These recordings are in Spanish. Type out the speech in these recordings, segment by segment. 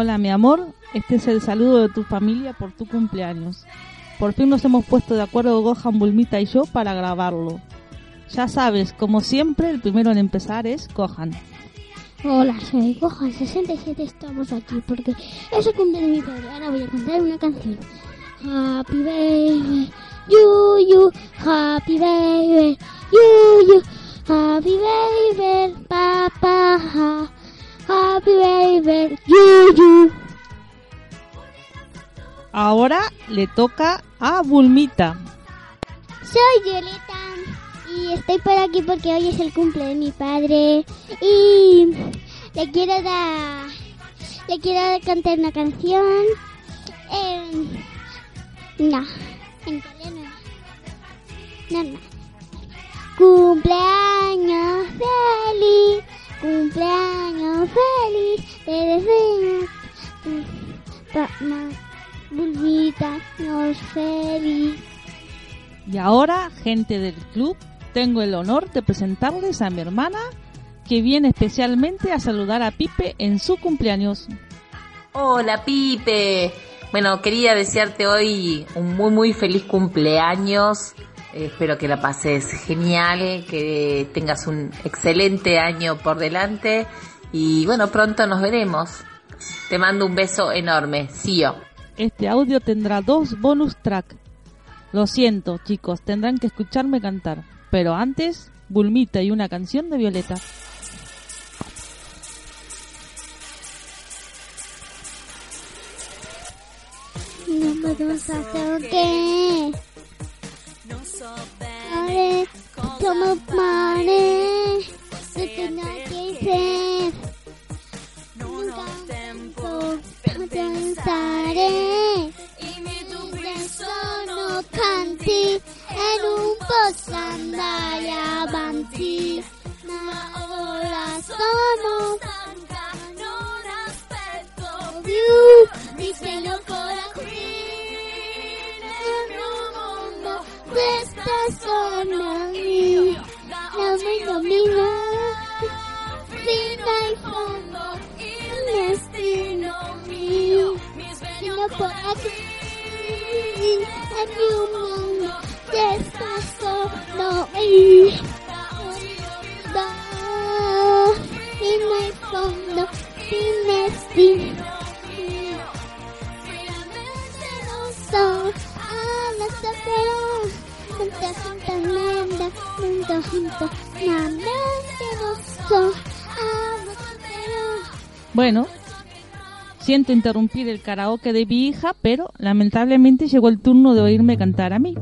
Hola, mi amor. Este es el saludo de tu familia por tu cumpleaños. Por fin nos hemos puesto de acuerdo Gohan, Bulmita y yo para grabarlo. Ya sabes, como siempre, el primero en empezar es Gohan. Hola, soy Gohan 67. Estamos aquí porque es el cumpleaños de mi padre. Ahora voy a cantar una canción. Happy baby, you, you, happy baby, you, you, happy baby, papa, happy baby. Ahora le toca a Bulmita. Soy Violeta y estoy por aquí porque hoy es el cumple de mi padre y le quiero dar, le quiero cantar una canción. No, en italiano. No, no. Cumpleaños Bulbita. Y ahora, gente del club, tengo el honor de presentarles a mi hermana que viene especialmente a saludar a Pipe en su cumpleaños. Hola Pipe. Bueno, quería desearte hoy un muy muy feliz cumpleaños. Eh, espero que la pases genial, que tengas un excelente año por delante y bueno, pronto nos veremos. Te mando un beso enorme, Sio. Este audio tendrá dos bonus track. Lo siento, chicos, tendrán que escucharme cantar. Pero antes, Bulmita y una canción de Violeta. No podemos hacer qué. Como mare, se tiene que ser. Andare avanti. Ma ora sono stanca, non aspetto più, mi sveglia ancora qui. Nel mio mondo, questa sono io, la mia mia, sapera, juntas juntas lenda, juntos juntos, finalmente no soy a la sapera. Bueno, Siento interrumpir el karaoke de mi hija, pero lamentablemente llegó el turno de oírme cantar a mí.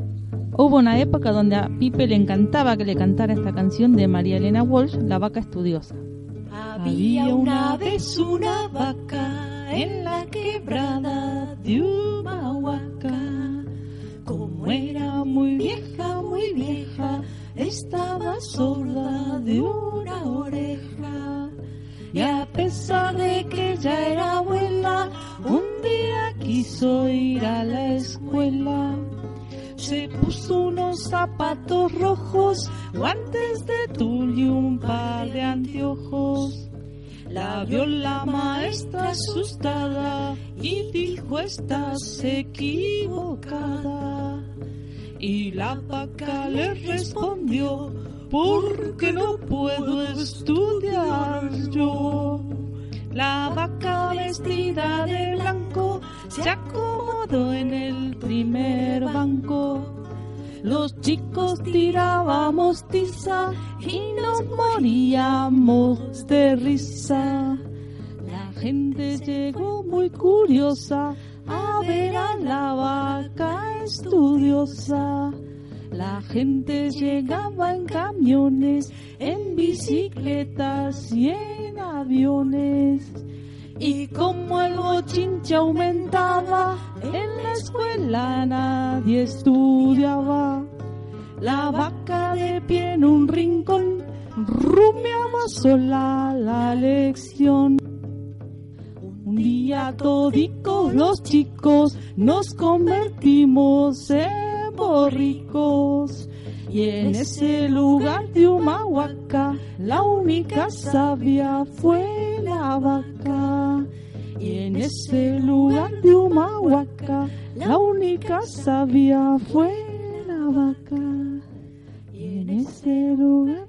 Hubo una época donde a Pipe le encantaba que le cantara esta canción de María Elena Walsh, La vaca estudiosa. Había una vez una vaca en la quebrada. Muy vieja, muy vieja, estaba sorda de una oreja. Y a pesar de que ya era abuela, un día quiso ir a la escuela. Se puso unos zapatos rojos, guantes de tul y un par de anteojos. La vio la maestra asustada y dijo estás equivocada. Y la vaca le respondió, porque no puedo estudiar yo. La vaca vestida de blanco se acomodó en el primer banco. Los chicos tirábamos tiza y nos moríamos de risa. La gente llegó muy curiosa a ver a la vaca estudiosa. La gente llegaba en camiones, en bicicletas y en aviones. Y como el bochinche aumentaba, en la escuela nadie estudiaba. La vaca de pie en un rincón rumiaba sola la lección. Día todicos los chicos nos convertimos en borricos. Y en ese lugar de Humahuaca, la única sabia fue la vaca. Y en ese lugar de Humahuaca, la única sabia fue la vaca. Y en ese lugar